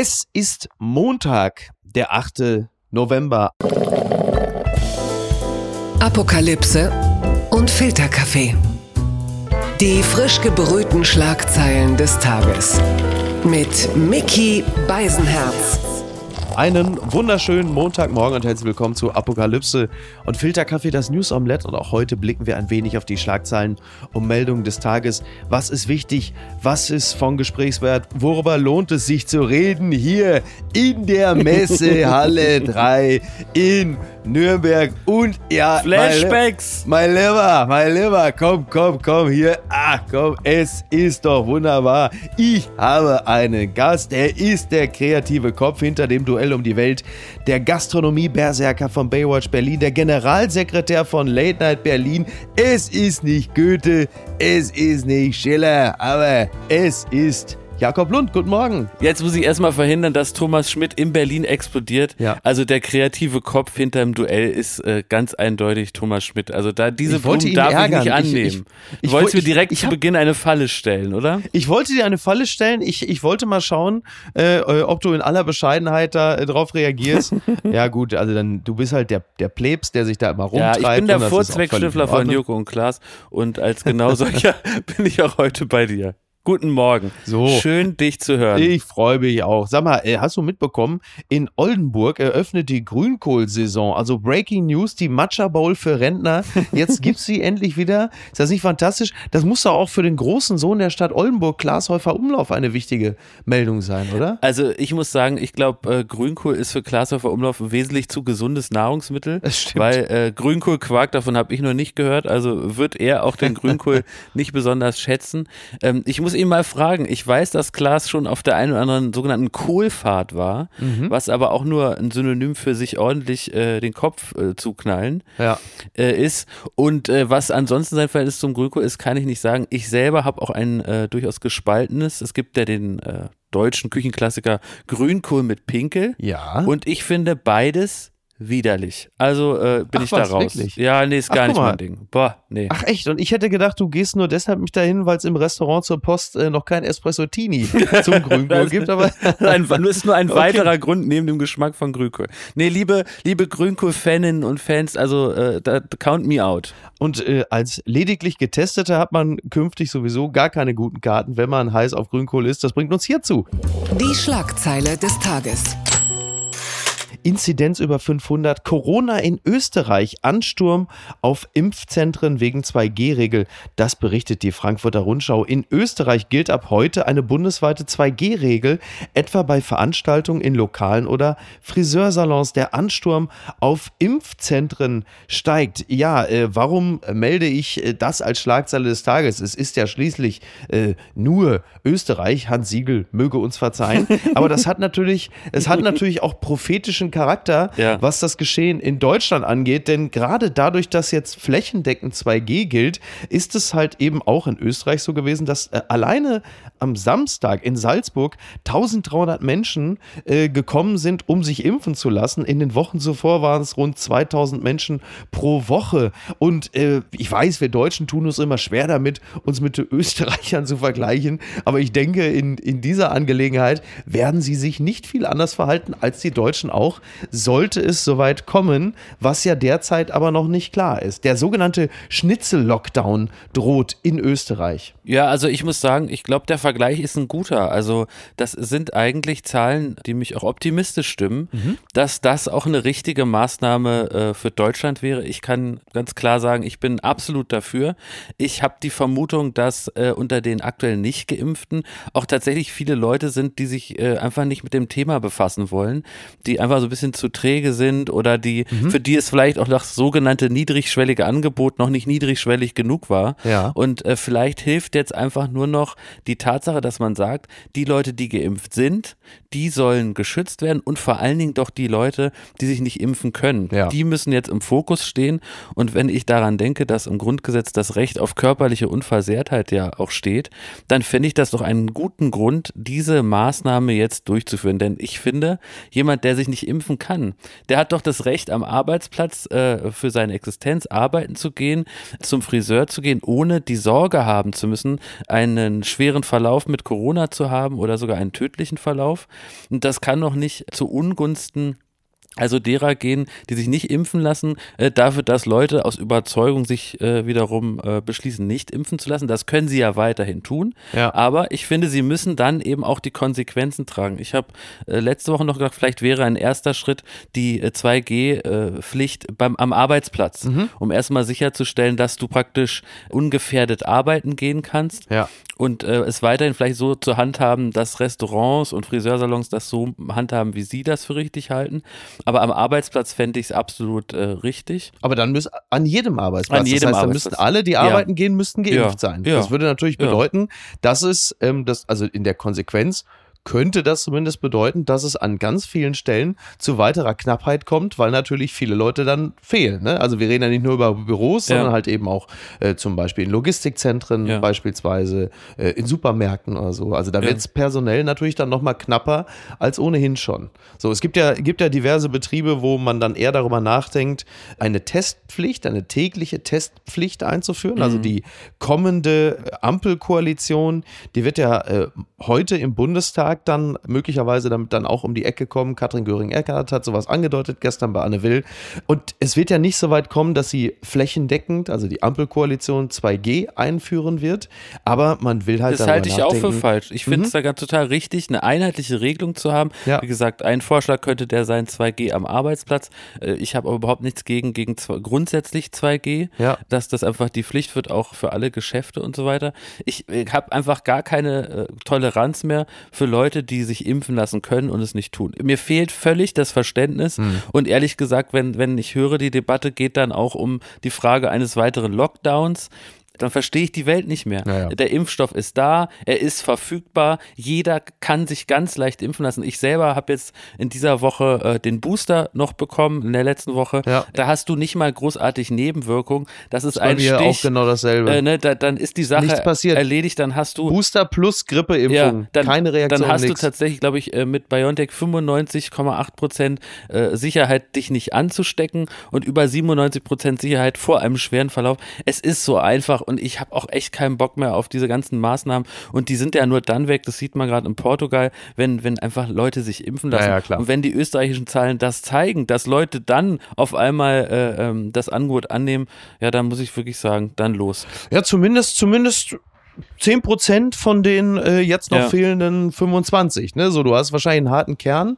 Es ist Montag, der 8. November. Apokalypse und Filterkaffee. Die frisch gebrühten Schlagzeilen des Tages. Mit Mickey Beisenherz. Einen wunderschönen Montagmorgen und herzlich willkommen zu Apokalypse und Filterkaffee, das News Omelette. Und auch heute blicken wir ein wenig auf die Schlagzeilen und Meldungen des Tages. Was ist wichtig? Was ist von Gesprächswert? Worüber lohnt es sich zu reden? Hier in der Messehalle 3 in Nürnberg und ja, Flashbacks. Mein Lieber, mein Lieber, komm, komm, komm hier. Ah, komm, es ist doch wunderbar. Ich habe einen Gast. Er ist der kreative Kopf hinter dem Duell um die Welt, der Gastronomie-Berserker von Baywatch Berlin, der Generalsekretär von Late Night Berlin. Es ist nicht Goethe, es ist nicht Schiller, aber es ist Jakob Lund, guten Morgen. Jetzt muss ich erstmal verhindern, dass Thomas Schmidt in Berlin explodiert. Ja. Also der kreative Kopf hinter dem Duell ist äh, ganz eindeutig Thomas Schmidt. Also da diese wollte Blumen darf ärgern. ich nicht annehmen. Ich- ich- du ich wolltest woll- mir direkt ich- zu hab- Beginn eine Falle stellen, oder? Ich wollte dir eine Falle stellen. Ich, ich wollte mal schauen, äh, äh, ob du in aller Bescheidenheit da äh, drauf reagierst. ja, gut, also dann, du bist halt der, der Plebs, der sich da immer Ja, rumtreibt. ich bin der in von. Joko und Klaas und als genau solcher bin ich auch heute bei dir. Guten Morgen. So. Schön, dich zu hören. Ich freue mich auch. Sag mal, äh, hast du mitbekommen, in Oldenburg eröffnet die Grünkohlsaison. Also Breaking News, die Matcha Bowl für Rentner. Jetzt gibt's sie endlich wieder. Ist das nicht fantastisch? Das muss doch auch für den großen Sohn der Stadt Oldenburg, Klaas Häufer Umlauf, eine wichtige Meldung sein, oder? Also ich muss sagen, ich glaube, äh, Grünkohl ist für Glashäufer Umlauf ein wesentlich zu gesundes Nahrungsmittel. Das stimmt. Weil äh, Grünkohlquark, davon habe ich noch nicht gehört, also wird er auch den Grünkohl nicht besonders schätzen. Ähm, ich muss ihn mal fragen, ich weiß, dass Klaas schon auf der einen oder anderen sogenannten Kohlfahrt war, Mhm. was aber auch nur ein Synonym für sich ordentlich äh, den Kopf äh, zuknallen Ja. äh, ist. Und äh, was ansonsten sein Verhältnis zum Grünkohl ist, kann ich nicht sagen. Ich selber habe auch ein äh, durchaus gespaltenes. Es gibt ja den äh, deutschen Küchenklassiker Grünkohl mit Pinkel. Ja. Und ich finde beides widerlich. Also äh, bin Ach ich da was, raus. wirklich? Ja, nee, ist Ach, gar guck nicht mein Ding. Boah, nee. Ach echt? Und ich hätte gedacht, du gehst nur deshalb mich dahin, weil es im Restaurant zur Post äh, noch kein Espresso-Tini zum Grünkohl gibt. Aber ein, nur ist nur ein Okay. weiterer Grund neben dem Geschmack von Grünkohl. Nee, liebe, liebe Grünkohl-Faninnen und Fans, also äh, da, count me out. Und äh, als lediglich Getesteter hat man künftig sowieso gar keine guten Karten, wenn man heiß auf Grünkohl ist. Das bringt uns hierzu. Die Schlagzeile des Tages. Inzidenz über 500, Corona in Österreich, Ansturm auf Impfzentren wegen 2G-Regel. Das berichtet die Frankfurter Rundschau. In Österreich gilt ab heute eine bundesweite 2G-Regel, etwa bei Veranstaltungen in Lokalen oder Friseursalons. Der Ansturm auf Impfzentren steigt. Ja, äh, warum melde ich äh, das als Schlagzeile des Tages? Es ist ja schließlich äh, nur Österreich. Hans Siegel möge uns verzeihen. Aber das hat natürlich, es hat natürlich auch prophetischen Charakter, Ja. was das Geschehen in Deutschland angeht. Denn gerade dadurch, dass jetzt flächendeckend 2G gilt, ist es halt eben auch in Österreich so gewesen, dass äh, alleine am Samstag in Salzburg 1300 Menschen äh, gekommen sind, um sich impfen zu lassen. In den Wochen zuvor waren es rund 2000 Menschen pro Woche. Und äh, ich weiß, wir Deutschen tun uns immer schwer damit, uns mit den Österreichern zu vergleichen. Aber ich denke, in, in dieser Angelegenheit werden sie sich nicht viel anders verhalten als die Deutschen auch, sollte es soweit kommen, was ja derzeit aber noch nicht klar ist. Der sogenannte Schnitzel-Lockdown droht in Österreich. Ja, also ich muss sagen, ich glaube, der Vergleich ist ein guter. Also das sind eigentlich Zahlen, die mich auch optimistisch stimmen, dass das auch eine richtige Maßnahme äh, für Deutschland wäre. Ich kann ganz klar sagen, ich bin absolut dafür. Ich habe die Vermutung, dass äh, unter den aktuell nicht geimpften auch tatsächlich viele Leute sind, die sich äh, einfach nicht mit dem Thema befassen wollen, die einfach so ein bisschen zu träge sind oder die, für die es vielleicht auch das sogenannte niedrigschwellige Angebot noch nicht niedrigschwellig genug war. Ja. Und äh, vielleicht hilft jetzt einfach nur noch die Tatsache, dass man sagt, die Leute, die geimpft sind, die sollen geschützt werden und vor allen Dingen doch die Leute, die sich nicht impfen können. Ja. Die müssen jetzt im Fokus stehen. Und wenn ich daran denke, dass im Grundgesetz das Recht auf körperliche Unversehrtheit ja auch steht, dann fände ich das doch einen guten Grund, diese Maßnahme jetzt durchzuführen. Denn ich finde, jemand, der sich nicht impfen impfen kann, der hat doch das Recht, am Arbeitsplatz äh, für seine Existenz arbeiten zu gehen, zum Friseur zu gehen, ohne die Sorge haben zu müssen, einen schweren Verlauf mit Corona zu haben oder sogar einen tödlichen Verlauf. Und das kann doch nicht zu Ungunsten also derer gehen, die sich nicht impfen lassen, äh, dafür, dass Leute aus Überzeugung sich äh, wiederum äh, beschließen, nicht impfen zu lassen. Das können sie ja weiterhin tun. Ja. Aber ich finde, sie müssen dann eben auch die Konsequenzen tragen. Ich habe äh, letzte Woche noch gedacht, vielleicht wäre ein erster Schritt die äh, 2G-Pflicht beim am Arbeitsplatz, Mhm. um erstmal sicherzustellen, dass du praktisch ungefährdet arbeiten gehen kannst Ja. und äh, es weiterhin vielleicht so zu handhaben, dass Restaurants und Friseursalons das so handhaben, wie sie das für richtig halten. Aber am Arbeitsplatz fände ich es absolut äh, richtig. Aber dann müssen an jedem Arbeitsplatz. An jedem das heißt, dann Arbeitsplatz. müssten alle, die Ja. arbeiten gehen, müssten geimpft Ja. sein. Ja. Das würde natürlich Ja. bedeuten, dass es, ähm, das, also in der Konsequenz könnte das zumindest bedeuten, dass es an ganz vielen Stellen zu weiterer Knappheit kommt, weil natürlich viele Leute dann fehlen. Ne? Also wir reden ja nicht nur über Büros, Ja. sondern halt eben auch äh, zum Beispiel in Logistikzentren, Ja. beispielsweise äh, in Supermärkten oder so. Also da Ja. wird es personell natürlich dann nochmal knapper als ohnehin schon. So, es gibt ja, gibt ja diverse Betriebe, wo man dann eher darüber nachdenkt, eine Testpflicht, eine tägliche Testpflicht einzuführen. Also die kommende Ampelkoalition, die wird ja äh, heute im Bundestag dann möglicherweise damit dann auch um die Ecke kommen. Katrin Göring-Eckardt hat sowas angedeutet gestern bei Anne Will. Und es wird ja nicht so weit kommen, dass sie flächendeckend, also die Ampelkoalition 2G einführen wird. Aber man will halt Das halte ich auch für falsch. Ich finde es da ganz total richtig, eine einheitliche Regelung zu haben. Ja. Wie gesagt, ein Vorschlag könnte der sein, 2G am Arbeitsplatz. Äh, Ich habe aber überhaupt nichts gegen, gegen grundsätzlich 2G, Ja. dass das einfach die Pflicht wird, auch für alle Geschäfte und so weiter. Ich habe einfach gar keine äh, Toleranz mehr für Leute, die sich impfen lassen können und es nicht tun. Mir fehlt völlig das Verständnis Hm. und ehrlich gesagt, wenn, wenn ich höre, die Debatte geht dann auch um die Frage eines weiteren Lockdowns, dann verstehe ich die Welt nicht mehr. Ja, ja. Der Impfstoff ist da, er ist verfügbar, jeder kann sich ganz leicht impfen lassen. Ich selber habe jetzt in dieser Woche äh, den Booster noch bekommen, in der letzten Woche. Ja. Da hast du nicht mal großartig Nebenwirkungen. Das ist Bei ein mir Stich. auch genau dasselbe. äh, ne, da, dann ist die Sache erledigt, dann hast du Booster plus Grippeimpfung. ja, dann, Keine Reaktion, Dann hast nix. du tatsächlich, glaube ich, äh, mit BioNTech 95,8 Prozent äh, Sicherheit, dich nicht anzustecken und über 97 Prozent Sicherheit vor einem schweren Verlauf. Es ist so einfach und ich habe auch echt keinen Bock mehr auf diese ganzen Maßnahmen und die sind ja nur dann weg, das sieht man gerade in Portugal, wenn, wenn einfach Leute sich impfen lassen. Ja, ja, klar. Und wenn die österreichischen Zahlen das zeigen, dass Leute dann auf einmal äh, ähm, das Angebot annehmen, ja, dann muss ich wirklich sagen, dann los. Ja, zumindest, zumindest 10% von den äh, jetzt noch Ja. fehlenden 25. Ne? So, du hast wahrscheinlich einen harten Kern,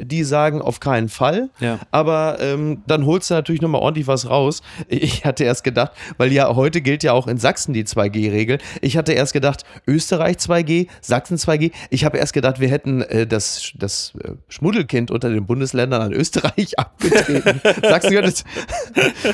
die sagen auf keinen Fall. Ja. Aber ähm, dann holst du natürlich nochmal ordentlich was raus. Ich hatte erst gedacht, weil ja heute gilt ja auch in Sachsen die 2G-Regel. Ich hatte erst gedacht, Österreich 2G, Sachsen 2G. Ich habe erst gedacht, wir hätten äh, das, das äh, Schmuddelkind unter den Bundesländern an Österreich abgetreten. Sachsen gehört.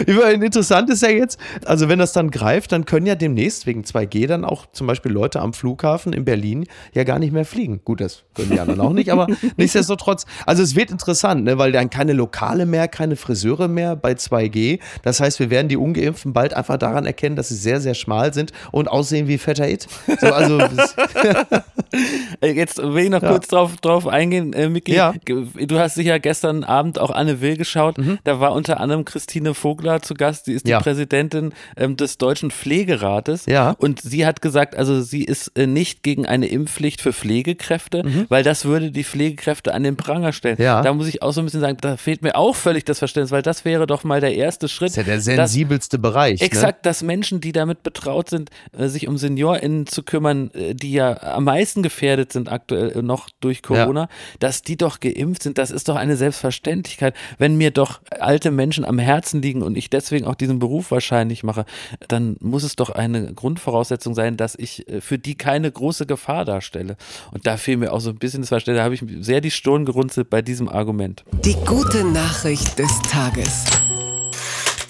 Immerhin interessant ist ja jetzt, also wenn das dann greift, dann können ja demnächst wegen 2G dann auch zum Beispiel Leute am Flughafen in Berlin ja gar nicht mehr fliegen. Gut, das können die anderen auch nicht, aber nichtsdestotrotz. Also es wird interessant, ne, weil dann keine Lokale mehr, keine Friseure mehr bei 2G. Das heißt, wir werden die Ungeimpften bald einfach daran erkennen, dass sie sehr, sehr schmal sind und aussehen wie fetter It. So, also Jetzt will ich noch Ja. kurz drauf, drauf eingehen, äh, Miki. Ja. Mhm. Du hast sicher gestern Abend auch Anne Will geschaut. Da war unter anderem Christine Vogler zu Gast. Sie ist Ja. die Präsidentin ähm, des Deutschen Pflegerates. Ja. Und sie hat gesagt, also sie ist äh, nicht gegen eine Impfpflicht für Pflegekräfte, weil das würde die Pflegekräfte an den Pranger stellen. Mhm. Ja. Da muss ich auch so ein bisschen sagen, da fehlt mir auch völlig das Verständnis, weil das wäre doch mal der erste Schritt. ist ja der dass- sensibelste Bereich. Ne? Exakt, dass Menschen, die damit betraut sind, äh, sich um SeniorInnen zu kümmern, äh, die ja am meisten gefährdet sind aktuell äh, noch durch Corona, dass die doch geimpft sind, das ist doch eine Selbstverständlichkeit. Wenn mir doch alte Menschen am Herzen liegen und ich deswegen auch diesen Beruf wahrscheinlich mache, dann muss es doch eine Grundvoraussetzung sein, dass ich äh, für die keine große Gefahr darstelle. Und da fehlt mir auch so ein bisschen das Verständnis, da habe ich sehr die Stirn gerunzelt bei diesem Argument. Die gute Nachricht des Tages.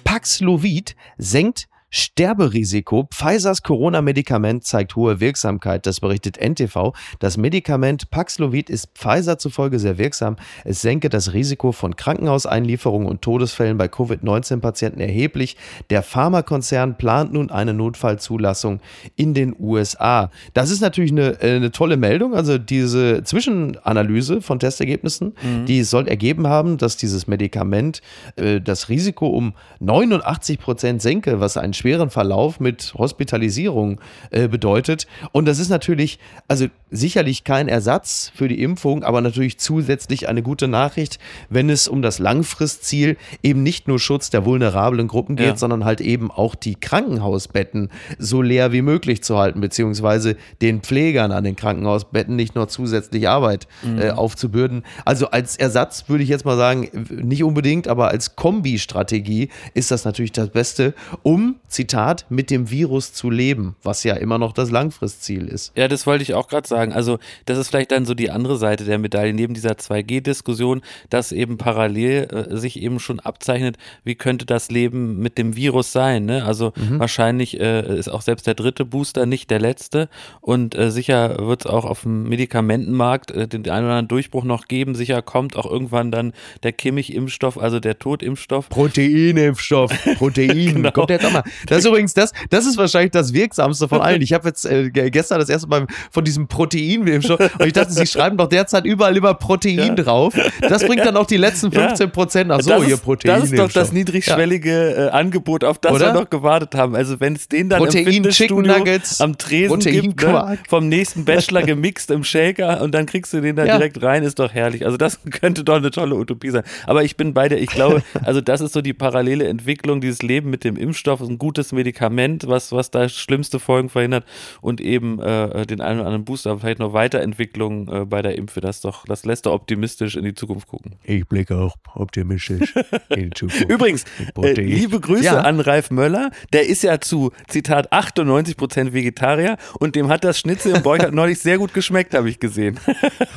Paxlovid senkt Sterberisiko. Pfizers Corona-Medikament zeigt hohe Wirksamkeit. Das berichtet NTV. Das Medikament Paxlovid ist Pfizer zufolge sehr wirksam. Es senke das Risiko von Krankenhauseinlieferungen und Todesfällen bei Covid-19-Patienten erheblich. Der Pharmakonzern plant nun eine Notfallzulassung in den USA. Das ist natürlich eine, äh, eine tolle Meldung. Also diese Zwischenanalyse von Testergebnissen, mhm. die soll ergeben haben, dass dieses Medikament äh, das Risiko um 89 Prozent senke, was einen schweren Verlauf mit Hospitalisierung äh, bedeutet. Und das ist natürlich, also sicherlich kein Ersatz für die Impfung, aber natürlich zusätzlich eine gute Nachricht, wenn es um das Langfristziel eben nicht nur Schutz der vulnerablen Gruppen geht, ja. sondern halt eben auch die Krankenhausbetten so leer wie möglich zu halten, beziehungsweise den Pflegern an den Krankenhausbetten nicht nur zusätzlich Arbeit mhm. äh, aufzubürden. Also als Ersatz würde ich jetzt mal sagen, nicht unbedingt, aber als Kombi-Strategie ist das natürlich das Beste, um Zitat, mit dem Virus zu leben, was ja immer noch das Langfristziel ist. Ja, das wollte ich auch gerade sagen. Also, das ist vielleicht dann so die andere Seite der Medaille, neben dieser 2G-Diskussion, dass eben parallel äh, sich eben schon abzeichnet, wie könnte das Leben mit dem Virus sein. Ne? Also, mhm. wahrscheinlich äh, ist auch selbst der dritte Booster nicht der letzte und äh, sicher wird es auch auf dem Medikamentenmarkt äh, den einen oder anderen Durchbruch noch geben. Sicher kommt auch irgendwann dann der Kimmich-Impfstoff, also der Totimpfstoff. Proteinimpfstoff, Protein. genau. Kommt jetzt auch mal. Das ist übrigens das, das ist wahrscheinlich das wirksamste von allen. Ich habe jetzt äh, gestern das erste Mal von diesem Protein und ich dachte, sie schreiben doch derzeit überall immer Protein ja. drauf. Das bringt dann auch die letzten 15 Prozent. Ach so, das hier Protein. Das ist doch das niedrigschwellige äh, Angebot, auf das Oder? wir noch gewartet haben. Also wenn es den dann Protein, im Fitnessstudio Nuggets, am Tresen gibt, ne, vom nächsten Bachelor gemixt im Shaker und dann kriegst du den da ja. direkt rein, ist doch herrlich. Also das könnte doch eine tolle Utopie sein. Aber ich bin bei dir, ich glaube, also das ist so die parallele Entwicklung, dieses Leben mit dem Impfstoff, ist ein gutes Medikament, was, was da schlimmste Folgen verhindert und eben äh, den einen oder anderen Booster, vielleicht noch Weiterentwicklung äh, bei der Impfe. Das doch, das lässt doch optimistisch in die Zukunft gucken. Ich blicke auch optimistisch in die Zukunft. Übrigens, äh, liebe Grüße ja. an Ralf Möller, der ist ja zu, Zitat, 98 Prozent Vegetarier und dem hat das Schnitzel im Beuch neulich sehr gut geschmeckt, habe ich gesehen.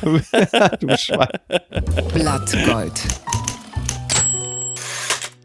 du Schwein. Blattgold.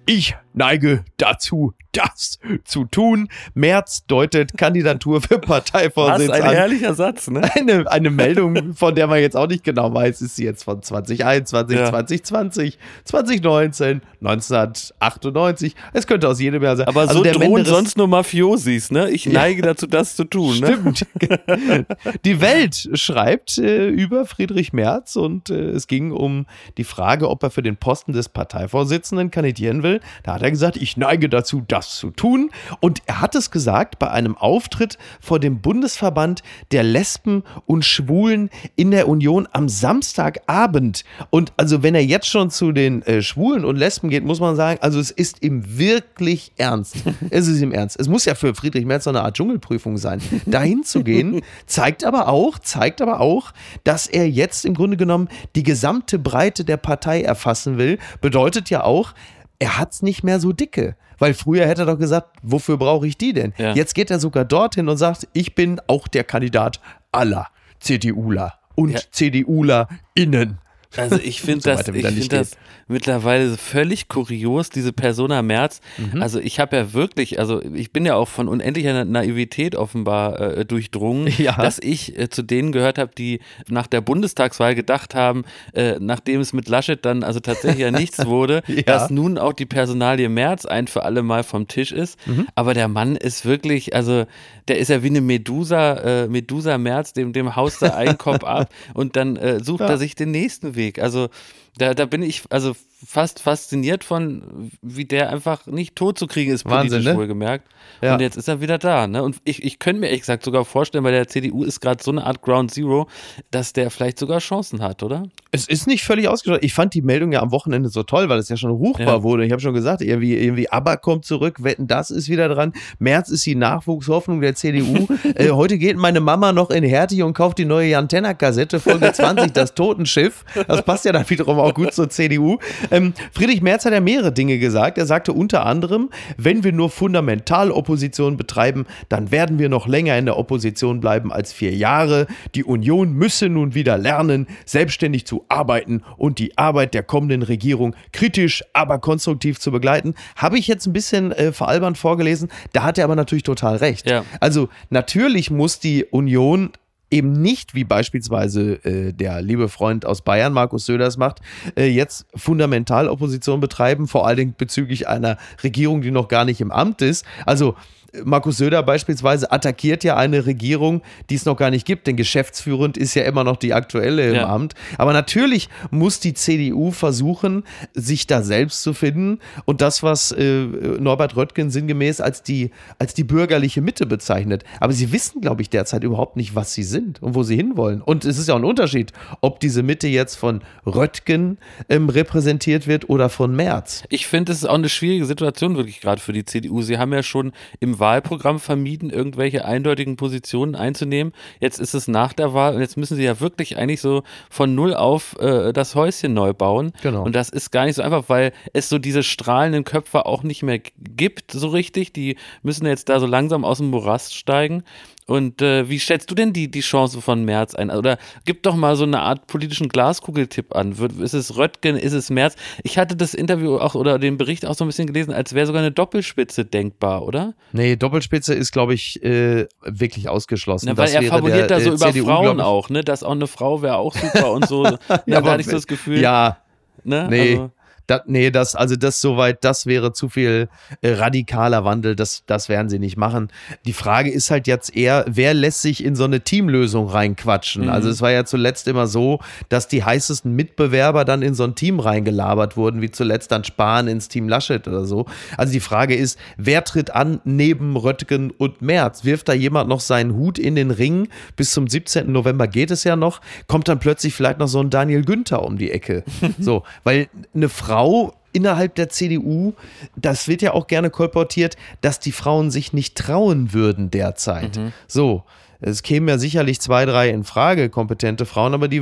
Ich neige dazu, das zu tun. März deutet Kandidatur für Parteivorsitz Was ein an. herrlicher Satz, ne? Eine, eine Meldung, von der man jetzt auch nicht genau weiß, ist sie jetzt von 2021, ja. 2020, 2019, 1998. Es könnte aus jedem Jahr sein. Aber also so der drohen sonst nur Mafiosis, ne? Ich neige dazu, das zu tun. Ne? Stimmt. die Welt schreibt äh, über Friedrich Merz und äh, es ging um die Frage, ob er für den Posten des Parteivorsitzenden kandidieren will. Da hat er gesagt, ich neige dazu, das zu tun. Und er hat es gesagt bei einem Auftritt vor dem Bundesverband der Lesben und Schwulen in der Union am Samstagabend. Und also wenn er jetzt schon zu den äh, Schwulen und Lesben geht, muss man sagen, also es ist ihm wirklich ernst. es ist ihm ernst. Es muss ja für Friedrich Merz so eine Art Dschungelprüfung sein. Dahin zu gehen, zeigt aber auch, zeigt aber auch, dass er jetzt im Grunde genommen die gesamte Breite der Partei erfassen will. Bedeutet ja auch, er hat's nicht mehr so dicke. Weil früher hätte er doch gesagt, wofür brauche ich die denn? Ja. Jetzt geht er sogar dorthin und sagt, ich bin auch der Kandidat aller CDUler und ja. CDUler innen. Also ich finde das, ich find das mittlerweile völlig kurios, diese Persona Merz. Mhm. Also ich habe ja wirklich, also ich bin ja auch von unendlicher Naivität offenbar äh, durchdrungen, ja. dass ich äh, zu denen gehört habe, die nach der Bundestagswahl gedacht haben, äh, nachdem es mit Laschet dann also tatsächlich ja nichts wurde, ja. dass nun auch die Personalie Merz ein für alle Mal vom Tisch ist. Mhm. Aber der Mann ist wirklich, also der ist ja wie eine Medusa, äh, Medusa Merz, dem, dem haust er einen Kopf ab und dann äh, sucht ja. er sich den nächsten Weg. Also da, da bin ich also fast fasziniert von, wie der einfach nicht tot zu kriegen ist, politisch Wahnsinn, ne? wohlgemerkt. Ja. Und jetzt ist er wieder da. Ne? Und ich, ich könnte mir ehrlich gesagt sogar vorstellen, bei der CDU ist gerade so eine Art Ground Zero, dass der vielleicht sogar Chancen hat, oder? Es ist nicht völlig ausgeschlossen. Ich fand die Meldung ja am Wochenende so toll, weil es ja schon ruchbar ja. wurde. Ich habe schon gesagt, irgendwie, irgendwie ABBA kommt zurück, Wetten, das ist wieder dran. März ist die Nachwuchshoffnung der CDU. äh, heute geht meine Mama noch in Hertie und kauft die neue Jantenna-Kassette, Folge 20, das Totenschiff. Das passt ja dann wiederum auch gut zur CDU. Ähm, Friedrich Merz hat ja mehrere Dinge gesagt. Er sagte unter anderem, wenn wir nur fundamental Opposition betreiben, dann werden wir noch länger in der Opposition bleiben als vier Jahre. Die Union müsse nun wieder lernen, selbstständig zu arbeiten und die Arbeit der kommenden Regierung kritisch, aber konstruktiv zu begleiten. Habe ich jetzt ein bisschen äh, veralbernd vorgelesen. Da hat er aber natürlich total recht. Ja. Also natürlich muss die Union eben nicht, wie beispielsweise äh, der liebe Freund aus Bayern, Markus Söders, macht, äh, jetzt fundamental Opposition betreiben, vor allen Dingen bezüglich einer Regierung, die noch gar nicht im Amt ist. Also Markus Söder beispielsweise attackiert ja eine Regierung, die es noch gar nicht gibt, denn geschäftsführend ist ja immer noch die aktuelle im ja. Amt. Aber natürlich muss die CDU versuchen, sich da selbst zu finden und das, was äh, Norbert Röttgen sinngemäß als die, als die bürgerliche Mitte bezeichnet. Aber sie wissen, glaube ich, derzeit überhaupt nicht, was sie sind und wo sie hinwollen. Und es ist ja auch ein Unterschied, ob diese Mitte jetzt von Röttgen ähm, repräsentiert wird oder von Merz. Ich finde, es ist auch eine schwierige Situation wirklich gerade für die CDU. Sie haben ja schon im Wahlprogramm vermieden, irgendwelche eindeutigen Positionen einzunehmen. Jetzt ist es nach der Wahl und jetzt müssen sie ja wirklich eigentlich so von null auf äh, das Häuschen neu bauen. Genau. Und das ist gar nicht so einfach, weil es so diese strahlenden Köpfe auch nicht mehr gibt, so richtig. Die müssen jetzt da so langsam aus dem Morast steigen. Und äh, wie schätzt du denn die, die Chance von Merz ein? Oder gib doch mal so eine Art politischen Glaskugeltipp an. Ist es Röttgen, ist es Merz? Ich hatte das Interview auch oder den Bericht auch so ein bisschen gelesen, als wäre sogar eine Doppelspitze denkbar, oder? Nee, Doppelspitze ist, glaube ich, äh, wirklich ausgeschlossen. Na, weil das er fabuliert der, da so äh, über CDU, Frauen auch, ne? Dass auch eine Frau wäre auch super und so. ja, da hatte ich so das Gefühl. Ja. Ne? Nee. Also, das, nee, das, also das soweit, das wäre zu viel äh, radikaler Wandel, das, das werden sie nicht machen. Die Frage ist halt jetzt eher, wer lässt sich in so eine Teamlösung reinquatschen? Mhm. Also es war ja zuletzt immer so, dass die heißesten Mitbewerber dann in so ein Team reingelabert wurden, wie zuletzt dann Spahn ins Team Laschet oder so. Also die Frage ist, wer tritt an neben Röttgen und Merz? Wirft da jemand noch seinen Hut in den Ring? Bis zum 17. November geht es ja noch. Kommt dann plötzlich vielleicht noch so ein Daniel Günther um die Ecke. so, weil eine Frau Frau innerhalb der CDU, das wird ja auch gerne kolportiert, dass die Frauen sich nicht trauen würden derzeit. Mhm. So, es kämen ja sicherlich zwei, drei in Frage, kompetente Frauen, aber die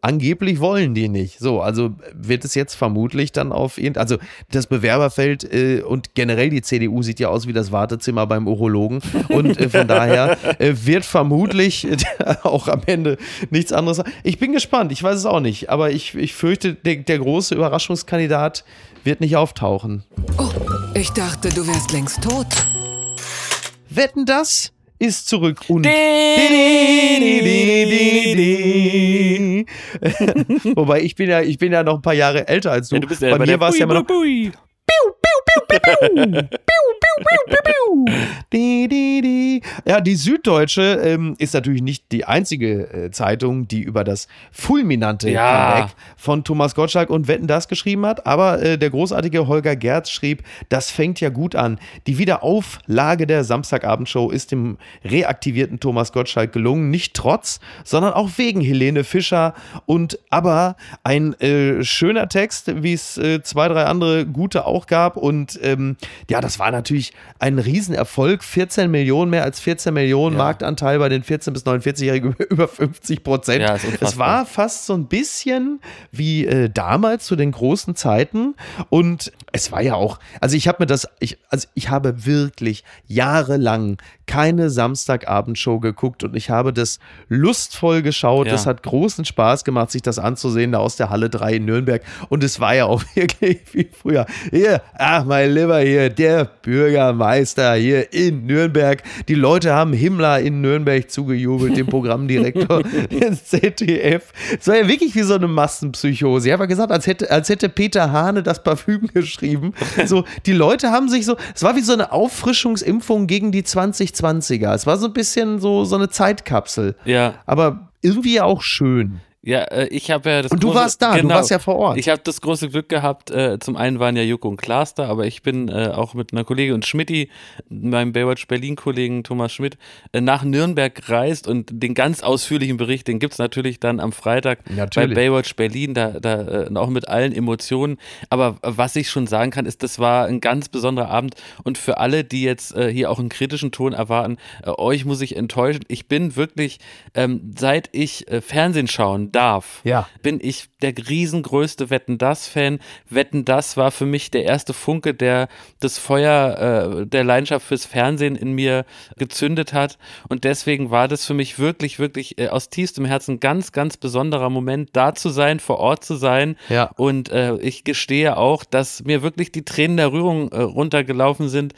angeblich wollen die nicht. So, also wird es jetzt vermutlich dann auf irgend, also das Bewerberfeld äh, und generell die CDU sieht ja aus wie das Wartezimmer beim Urologen und äh, von daher äh, wird vermutlich auch am Ende nichts anderes. Ich bin gespannt, ich weiß es auch nicht, aber ich, ich fürchte, der, der große Überraschungskandidat wird nicht auftauchen. Oh, ich dachte, du wärst längst tot. Wetten das? Ist zurück und wobei ich bin ja ich bin ja noch ein paar Jahre älter als du. Ja, du bist ja bei mir war es ja immer noch ja, die Süddeutsche ähm, ist natürlich nicht die einzige äh, Zeitung, die über das fulminante ja. Comeback von Thomas Gottschalk und Wetten das geschrieben hat. Aber äh, der großartige Holger Gerz schrieb, das fängt ja gut an. Die Wiederauflage der Samstagabendshow ist dem reaktivierten Thomas Gottschalk gelungen. Nicht trotz, sondern auch wegen Helene Fischer. Und aber ein äh, schöner Text, wie es äh, zwei, drei andere gute auch gab. Und ähm, ja, das war natürlich ein Riesenerfolg. 14 Millionen, mehr als 14 Millionen ja. Marktanteil bei den 14- bis 49-Jährigen über 50 Prozent. Ja, es war fast so ein bisschen wie äh, damals zu den großen Zeiten. Und es war ja auch, also ich habe mir das, ich, also ich habe wirklich jahrelang keine Samstagabendshow geguckt und ich habe das lustvoll geschaut. Es ja. hat großen Spaß gemacht, sich das anzusehen, da aus der Halle 3 in Nürnberg. Und es war ja auch wirklich wie früher. Hier, ach, mein Lieber, hier, der Bürgermeister hier in Nürnberg. Die Leute haben Himmler in Nürnberg zugejubelt, dem Programmdirektor ins ZDF. Es war ja wirklich wie so eine Massenpsychose. Ich habe ja gesagt, als hätte, als hätte Peter Hane das Parfüm geschrieben. So, die Leute haben sich so, es war wie so eine Auffrischungsimpfung gegen die 2020er. Es war so ein bisschen so, so eine Zeitkapsel. Ja. Aber irgendwie auch schön. Ja, äh, ich habe ja das Und du große, warst da, genau, du warst ja vor Ort. Ich habe das große Glück gehabt, äh, zum einen waren ja Joko und Klaas da, aber ich bin äh, auch mit einer Kollegin und Schmidti, meinem Baywatch Berlin-Kollegen Thomas Schmidt, äh, nach Nürnberg gereist und den ganz ausführlichen Bericht, den gibt's natürlich dann am Freitag natürlich. bei Baywatch Berlin, da, da äh, auch mit allen Emotionen. Aber was ich schon sagen kann, ist, das war ein ganz besonderer Abend und für alle, die jetzt äh, hier auch einen kritischen Ton erwarten, euch muss ich enttäuschen. Ich bin wirklich, ähm, seit ich Fernsehen schauen darf, Ja. bin ich der riesengrößte Wetten das Fan. Wetten das war für mich der erste Funke, der das Feuer äh, der Leidenschaft fürs Fernsehen in mir gezündet hat und deswegen war das für mich wirklich wirklich äh, aus tiefstem Herzen ein ganz ganz besonderer Moment, da zu sein, vor Ort zu sein Ja. und äh, ich gestehe auch, dass mir wirklich die Tränen der Rührung äh, runtergelaufen sind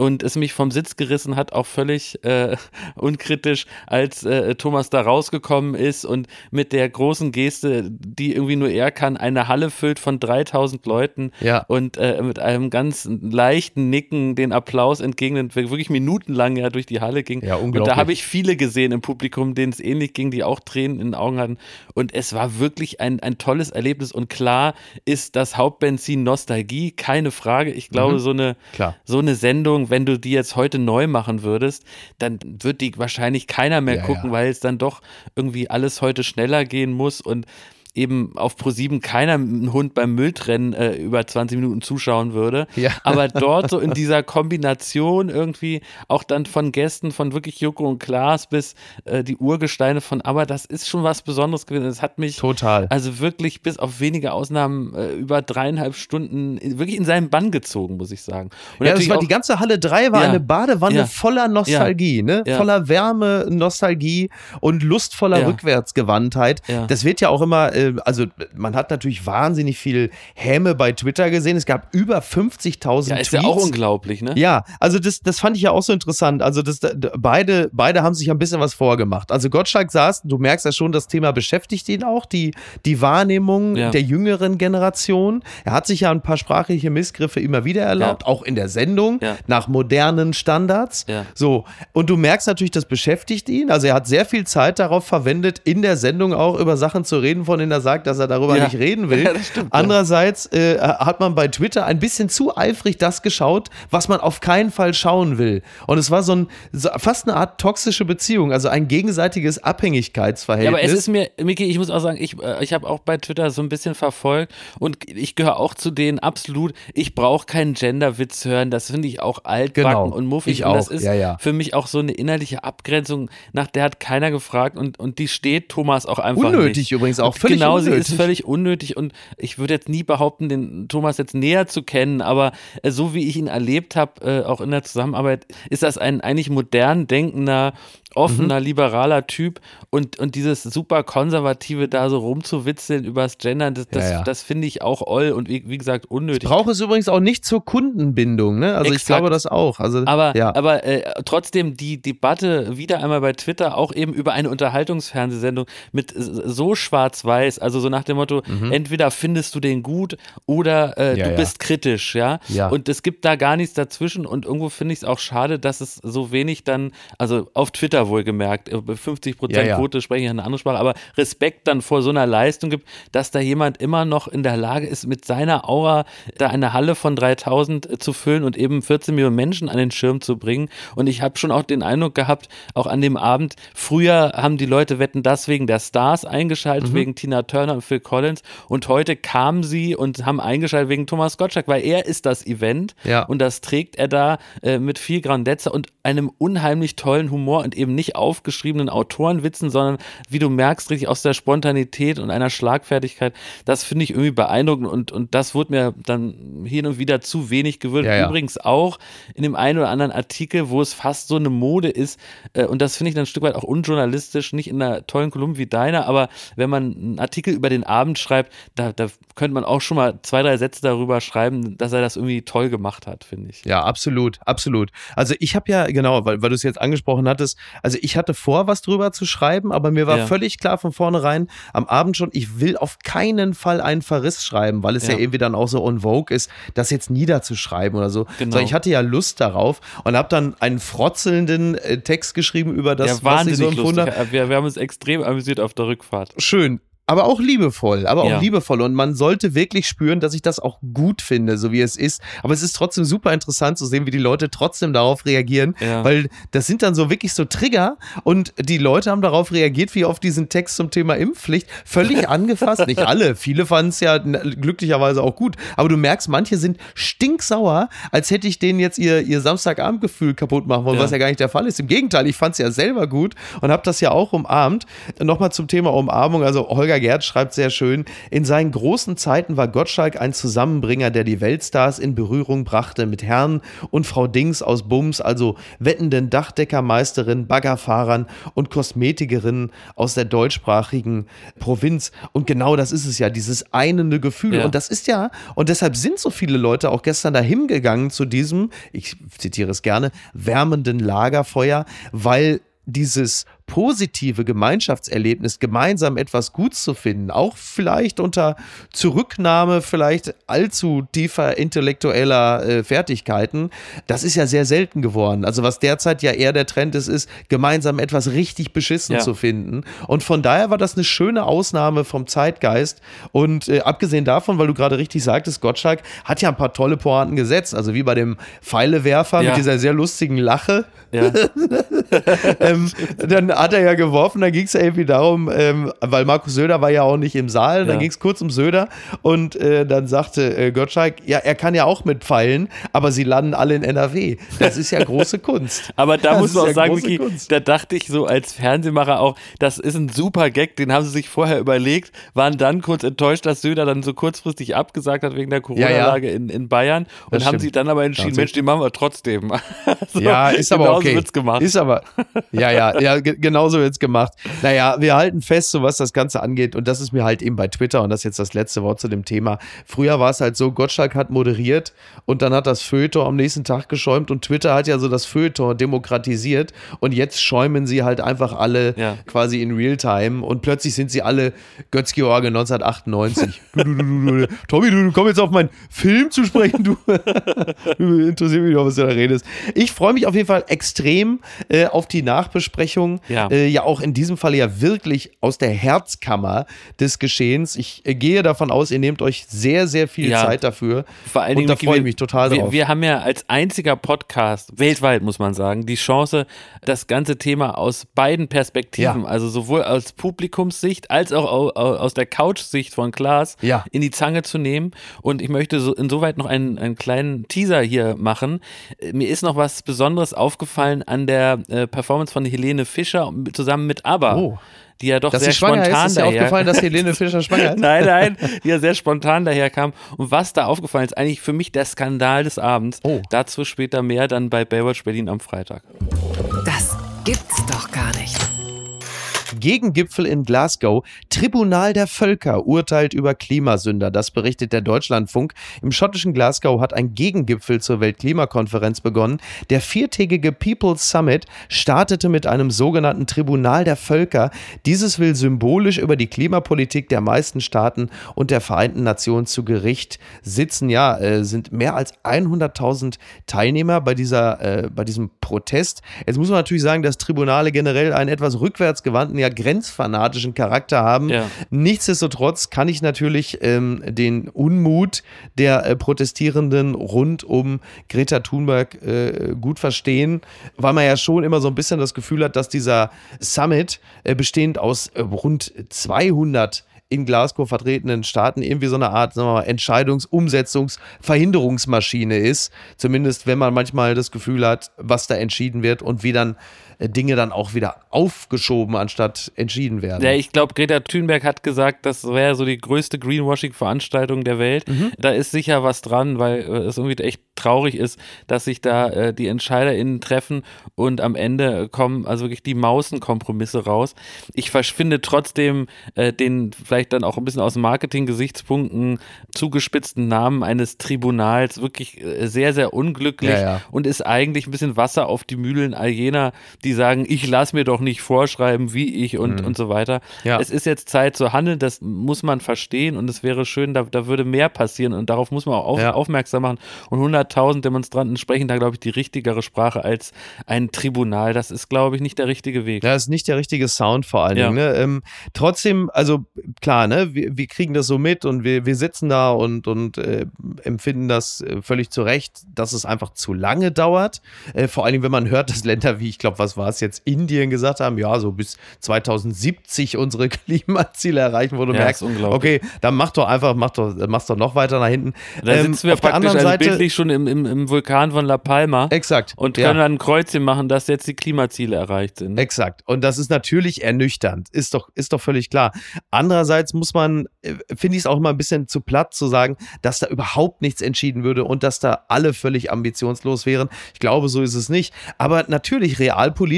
und es mich vom Sitz gerissen hat, auch völlig äh, unkritisch, als äh, Thomas da rausgekommen ist und mit der großen Geste, die irgendwie nur er kann, eine Halle füllt von 3000 Leuten Ja. und äh, mit einem ganz leichten Nicken den Applaus entgegnen, wirklich minutenlang ja durch die Halle ging. Ja, und da habe ich viele gesehen im Publikum, denen es ähnlich ging, die auch Tränen in den Augen hatten. Und es war wirklich ein, ein tolles Erlebnis. Und klar ist das Hauptbenzin Nostalgie, keine Frage. Ich glaube, so eine Mhm. Klar. so eine Sendung, wenn du die jetzt heute neu machen würdest, dann wird die wahrscheinlich keiner mehr Ja, gucken, ja. weil es dann doch irgendwie alles heute schneller gehen muss und eben auf Pro7 keiner einen Hund beim Mülltrennen äh, über 20 Minuten zuschauen würde. Ja. Aber dort so in dieser Kombination irgendwie auch dann von Gästen, von wirklich Joko und Klaas bis äh, die Urgesteine von, aber das ist schon was Besonderes gewesen. Das hat mich Total. also wirklich bis auf wenige Ausnahmen äh, über dreieinhalb Stunden wirklich in seinen Bann gezogen, muss ich sagen. Und Ja, das war auch- die ganze Halle 3 war Ja. eine Badewanne Ja. voller Nostalgie, ne? Voller Wärme, Nostalgie und lustvoller. Rückwärtsgewandtheit. Das wird ja auch immer, äh, also man hat natürlich wahnsinnig viel Häme bei Twitter gesehen. Es gab über 50.000 ja, ist Tweets. ja auch unglaublich, ne? Ja, also das, das fand ich ja auch so interessant. Also das, beide, beide haben sich ein bisschen was vorgemacht. Also Gottschalk saß, du merkst ja schon, das Thema beschäftigt ihn auch, die, die Wahrnehmung Ja. der jüngeren Generation. Er hat sich ja ein paar sprachliche Missgriffe immer wieder erlaubt, Ja. auch in der Sendung, Ja. nach modernen Standards. So, und du merkst natürlich, das beschäftigt ihn. Also er hat sehr viel Zeit darauf verwendet, in der Sendung auch über Sachen zu reden, von denen er sagt, dass er darüber Ja. nicht reden will. Ja, stimmt, ja. Andererseits äh, hat man bei Twitter ein bisschen zu eifrig das geschaut, was man auf keinen Fall schauen will. Und es war so, ein, fast eine Art toxische Beziehung, also ein gegenseitiges Ja, Abhängigkeitsverhältnis. aber es ist mir, Miki, ich muss auch sagen, ich, äh, ich habe auch bei Twitter so ein bisschen verfolgt und ich gehöre auch zu denen absolut, ich brauche keinen Genderwitz hören, das finde ich auch altbacken Genau, und muffig. ich und das auch, ist ja, ja. für mich auch so eine innerliche Abgrenzung, nach der hat keiner gefragt und, und die steht Thomas auch einfach Unnötig nicht. übrigens auch, völlig genau, sie unnötig. ist völlig unnötig und ich würde jetzt nie behaupten, den Thomas jetzt näher zu kennen, aber äh, so wie ich ihn erlebt habe, äh, auch in der Zusammenarbeit, ist das ein eigentlich modern denkender, offener, Mhm. liberaler Typ und, und dieses super konservative da so rumzuwitzeln übers Gendern, das, das, Ja, ja. das finde ich auch oll und wie, wie gesagt unnötig. Braucht es übrigens auch nicht zur Kundenbindung, ne? Also ich Exakt. glaube das auch. Also, Aber, ja. aber äh, trotzdem die Debatte wieder einmal bei Twitter auch eben über eine Unterhaltungsfernsehsendung mit so schwarz-weiß, also so nach dem Motto, entweder findest du den gut oder äh, Mhm. Du bist kritisch, ja? Ja. Und es gibt da gar nichts dazwischen und irgendwo finde ich es auch schade, dass es so wenig dann, also auf Twitter wohlgemerkt, äh, bei 50 Prozent Ja, ja. Quote spreche ich eine andere Sprache, aber Respekt dann vor so einer Leistung gibt, dass da jemand immer noch in der Lage ist, mit seiner Aura da eine Halle von 3000 zu füllen und eben 14 Millionen Menschen an den Schirm zu bringen. Und ich habe schon auch den Eindruck gehabt, auch an dem Abend, früher haben die Leute Wetten das wegen der Stars eingeschaltet, wegen Tina Turner und Phil Collins. Und heute kamen sie und haben eingeschaltet wegen Thomas Gottschalk, weil er ist das Event Ja. und das trägt er da äh, mit viel Grandezza und einem unheimlich tollen Humor und eben nicht aufgeschriebenen Autorenwitzen, sondern wie du merkst, richtig aus der Spontanität und einer Schlagfertigkeit. Das finde ich irgendwie beeindruckend und, und das wurde mir dann hin und wieder zu wenig gewünscht. Ja, ja. Übrigens auch in dem einen oder anderen Artikel, wo es fast so eine Mode ist äh, und das finde ich dann ein Stück weit auch unjournalistisch, nicht in einer tollen Kolumne wie deiner, aber wenn man einen Artikel über den Abend schreibt, da, da könnte man auch schon mal zwei, drei Sätze darüber schreiben, dass er das irgendwie toll gemacht hat, finde ich. Ja, absolut, absolut. Also ich habe ja, genau, weil, weil du es jetzt angesprochen hattest, also ich hatte vor, was drüber zu schreiben, aber mir war Ja. völlig klar von vornherein am Abend schon, ich will auf keinen Fall einen Verriss schreiben, weil es ja, Ja. irgendwie dann auch so on vogue ist, das jetzt niederzuschreiben oder so. Genau. Sondern ich hatte ja Lust darauf und habe dann einen frotzelnden äh, Text geschrieben über das, ja, was ich so empfunden habe. Wir, wir haben uns extrem amüsiert auf der Rückfahrt. Schön. Aber auch liebevoll, aber auch Ja. liebevoll. Und man sollte wirklich spüren, dass ich das auch gut finde, so wie es ist. Aber es ist trotzdem super interessant zu sehen, wie die Leute trotzdem darauf reagieren, Ja. weil das sind dann so wirklich so Trigger und die Leute haben darauf reagiert, wie auf diesen Text zum Thema Impfpflicht. Völlig angefasst. Nicht alle. Viele fanden es ja glücklicherweise auch gut. Aber du merkst, manche sind stinksauer, als hätte ich denen jetzt ihr, ihr Samstagabendgefühl kaputt machen wollen, Ja. was ja gar nicht der Fall ist. Im Gegenteil, ich fand es ja selber gut und habe das ja auch umarmt. Nochmal zum Thema Umarmung. Also Holger Gerd schreibt sehr schön, in seinen großen Zeiten war Gottschalk ein Zusammenbringer, der die Weltstars in Berührung brachte mit Herrn und Frau Dings aus Bums, also wettenden Dachdeckermeisterinnen, Baggerfahrern und Kosmetikerinnen aus der deutschsprachigen Provinz. Und genau das ist es ja, dieses einende Gefühl. Ja. Und das ist ja, und deshalb sind so viele Leute auch gestern dahin gegangen zu diesem, ich zitiere es gerne, wärmenden Lagerfeuer, weil dieses positive Gemeinschaftserlebnis, gemeinsam etwas gut zu finden, auch vielleicht unter Zurücknahme vielleicht allzu tiefer intellektueller äh, Fertigkeiten, das ist ja sehr selten geworden. Also was derzeit ja eher der Trend ist, ist gemeinsam etwas richtig beschissen Ja. zu finden. Und von daher war das eine schöne Ausnahme vom Zeitgeist. Und äh, abgesehen davon, weil du gerade richtig sagtest, Gottschalk hat ja ein paar tolle Pointen gesetzt. Also wie bei dem Pfeilewerfer Ja. mit dieser sehr lustigen Lache Ja. ähm, dann hat er ja geworfen, dann ging es ja irgendwie darum, ähm, weil Markus Söder war ja auch nicht im Saal, dann Ja. ging es kurz um Söder und äh, dann sagte äh, Gottschalk, ja, er kann ja auch mit Pfeilen, aber sie landen alle in NRW. Das ist ja große Kunst. Aber da Das muss man auch ja sagen, Vicky, Kunst. da dachte ich so als Fernsehmacher auch, das ist ein super Gag, den haben sie sich vorher überlegt, waren dann kurz enttäuscht, dass Söder dann so kurzfristig abgesagt hat wegen der Corona-Lage in, in Bayern und Das haben stimmt. sie dann aber entschieden, Mensch, den machen wir trotzdem. Also, Ja, ist aber okay. Ist aber, ja, ja, ja, genauso wird's gemacht. Naja, wir halten fest, so was das Ganze angeht, und das ist mir halt eben bei Twitter, und das ist jetzt das letzte Wort zu dem Thema. Früher war es halt so, Gottschalk hat moderiert und dann hat das Feuilleton am nächsten Tag geschäumt und Twitter hat ja so das Feuilleton demokratisiert und jetzt schäumen sie halt einfach alle Ja. quasi in Realtime und plötzlich sind sie alle Götz-George 1998. du, du, du, Tommy, du, du komm jetzt auf meinen Film zu sprechen, du. Du interessiert mich doch, was du da redest. Ich freue mich auf jeden Fall extrem äh, auf die Nachbesprechung. Ja. Äh, ja, auch in diesem Fall ja wirklich aus der Herzkammer des Geschehens. Ich äh, gehe davon aus, ihr nehmt euch sehr, sehr viel Ja. Zeit dafür. Vor allen Und Dingen, da Vicky, freue ich mich total wir, drauf. Wir haben ja als einziger Podcast, weltweit muss man sagen, die Chance, das ganze Thema aus beiden Perspektiven, Ja. also sowohl aus Publikumssicht als auch au- au- aus der Couch-Sicht von Klaas, Ja. in die Zange zu nehmen. Und ich möchte so insoweit noch einen, einen kleinen Teaser hier machen. Äh, Mir ist noch was Besonderes aufgefallen an der äh, Performance von Helene Fischer zusammen mit ABBA. Oh. Die ja doch dass sehr sie schwanger spontan ist, ist dir daher- aufgefallen, dass Helene Fischer schwanger ist? Nein, nein, die ja sehr spontan daherkam. Und was da aufgefallen ist, eigentlich für mich der Skandal des Abends. Oh. Dazu später mehr dann bei Baywatch Berlin am Freitag. Das gibt's doch gar nicht. Gegengipfel in Glasgow. Tribunal der Völker urteilt über Klimasünder. Das berichtet der Deutschlandfunk. Im schottischen Glasgow hat ein Gegengipfel zur Weltklimakonferenz begonnen. Der viertägige People's Summit startete mit einem sogenannten Tribunal der Völker. Dieses will symbolisch über die Klimapolitik der meisten Staaten und der Vereinten Nationen zu Gericht sitzen. Ja, äh, sind mehr als 100.000 Teilnehmer bei, dieser, äh, bei diesem Protest. Jetzt muss man natürlich sagen, dass Tribunale generell einen etwas rückwärtsgewandten, ja grenzfanatischen Charakter haben. Ja. Nichtsdestotrotz kann ich natürlich ähm, den Unmut der äh, Protestierenden rund um Greta Thunberg äh, gut verstehen, weil man ja schon immer so ein bisschen das Gefühl hat, dass dieser Summit, äh, bestehend aus äh, rund 200 in Glasgow vertretenen Staaten irgendwie so eine Art mal, Entscheidungs-, Umsetzungs-, Verhinderungsmaschine ist. Zumindest wenn man manchmal das Gefühl hat, was da entschieden wird und wie dann Dinge dann auch wieder aufgeschoben, anstatt entschieden werden. Ja, ich glaube, Greta Thunberg hat gesagt, das wäre so die größte Greenwashing-Veranstaltung der Welt. Mhm. Da ist sicher was dran, weil äh, es irgendwie echt traurig ist, dass sich da äh, die EntscheiderInnen treffen und am Ende kommen also wirklich die Mausenkompromisse raus. Ich finde trotzdem äh, den vielleicht dann auch ein bisschen aus Marketing-Gesichtspunkten zugespitzten Namen eines Tribunals wirklich äh, sehr, sehr unglücklich Ja, ja. und ist eigentlich ein bisschen Wasser auf die Mühlen all jener, die sagen, ich lass mir doch nicht vorschreiben, wie ich und, und so weiter. Mhm. Ja. Es ist jetzt Zeit zu handeln, das muss man verstehen und es wäre schön, da, da würde mehr passieren und darauf muss man auch auf, Ja. aufmerksam machen. Und 100.000 Demonstranten sprechen da, glaube ich, die richtigere Sprache als ein Tribunal. Das ist, glaube ich, nicht der richtige Weg. Ja, ist nicht der richtige Sound vor allen Ja. Dingen. Ne? Ähm, trotzdem, also klar, ne, wir, wir kriegen das so mit und wir, wir sitzen da und, und äh, empfinden das äh, völlig zu Recht, dass es einfach zu lange dauert. Äh, vor allen Dingen, wenn man hört, dass Länder wie, ich glaube, was war es jetzt Indien, gesagt haben, ja, so bis 2070 unsere Klimaziele erreichen, wo du Ja, merkst, okay, dann mach doch einfach, mach doch, mach's doch noch weiter nach hinten. Da Ähm, sitzen wir auf der praktisch anderen also Seite, bildlich schon im, im, im Vulkan von La Palma exakt. und ja. können dann ein Kreuzchen machen, dass jetzt die Klimaziele erreicht sind. Exakt. Und das ist natürlich ernüchternd. Ist doch, ist doch völlig klar. Andererseits muss man, äh, finde ich es auch immer ein bisschen zu platt zu sagen, dass da überhaupt nichts entschieden würde und dass da alle völlig ambitionslos wären. Ich glaube, so ist es nicht. Aber natürlich, realpolitisch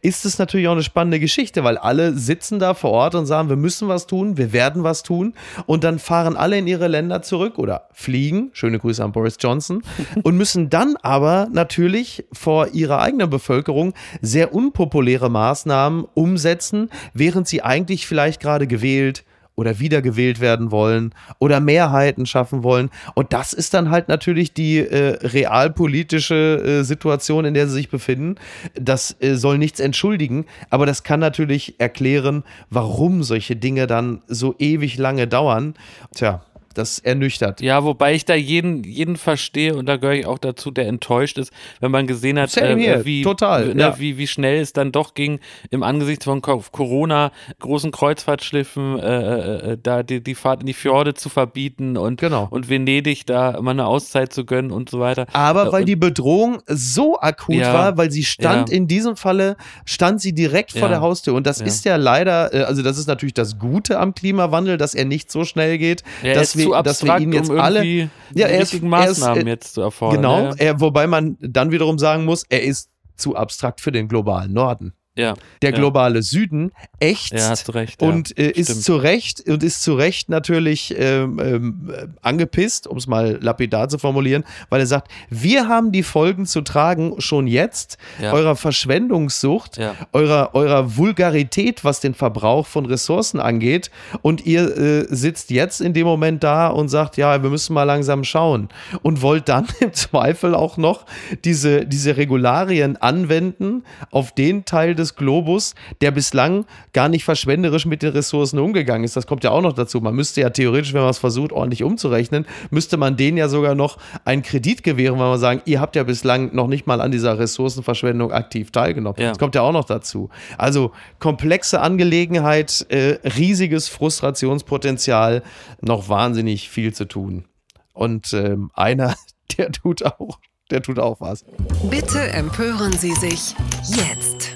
ist es natürlich auch eine spannende Geschichte, weil alle sitzen da vor Ort und sagen, wir müssen was tun, wir werden was tun. Und dann fahren alle in ihre Länder zurück oder fliegen. Schöne Grüße an Boris Johnson. und müssen dann aber natürlich vor ihrer eigenen Bevölkerung sehr unpopuläre Maßnahmen umsetzen, während sie eigentlich vielleicht gerade gewählt oder wiedergewählt werden wollen oder Mehrheiten schaffen wollen. Und das ist dann halt natürlich die äh, realpolitische äh, Situation, in der sie sich befinden. Das äh, soll nichts entschuldigen, aber das kann natürlich erklären, warum solche Dinge dann so ewig lange dauern. Tja, das ernüchtert. Ja, wobei ich da jeden, jeden verstehe und da gehöre ich auch dazu, der enttäuscht ist, wenn man gesehen hat, äh, wie, total, ne, ja. wie, wie schnell es dann doch ging im Angesicht von Co- Corona, großen Kreuzfahrtschiffen, äh, äh, äh, da die, die Fahrt in die Fjorde zu verbieten und, Genau. und Venedig da mal eine Auszeit zu gönnen und so weiter. Aber Äh, weil und- die Bedrohung so akut Ja, war, weil sie stand ja. in diesem Falle, stand sie direkt vor der Haustür. Und das ist ja leider, also das ist natürlich das Gute am Klimawandel, dass er nicht so schnell geht, dass, ist wir, zu dass wir abstrakt, ihn jetzt um alle. Ja, die er ist- richtigen er ist, Maßnahmen äh, jetzt zu erfordern. Genau, Ja, er, wobei man dann wiederum sagen muss, er ist zu abstrakt für den globalen Norden. Ja, Der Ja. globale Süden ächzt ja, hast du recht. und äh, ist zu Recht und ist zu Recht natürlich ähm, ähm, äh, angepisst, um es mal lapidar zu formulieren, weil er sagt, wir haben die Folgen zu tragen schon jetzt eurer Verschwendungssucht, eurer eurer Vulgarität, was den Verbrauch von Ressourcen angeht, und ihr äh, sitzt jetzt in dem Moment da und sagt, ja, wir müssen mal langsam schauen. Und wollt dann im Zweifel auch noch diese diese Regularien anwenden auf den Teil des Globus, der bislang gar nicht verschwenderisch mit den Ressourcen umgegangen ist. Das kommt ja auch noch dazu. Man müsste ja theoretisch, wenn man es versucht, ordentlich umzurechnen, müsste man denen ja sogar noch einen Kredit gewähren, weil man sagen, ihr habt ja bislang noch nicht mal an dieser Ressourcenverschwendung aktiv teilgenommen. Ja. Das kommt ja auch noch dazu. Also komplexe Angelegenheit, äh, riesiges Frustrationspotenzial, noch wahnsinnig viel zu tun. Und ähm, einer, der tut auch, der tut auch was. Bitte empören Sie sich jetzt.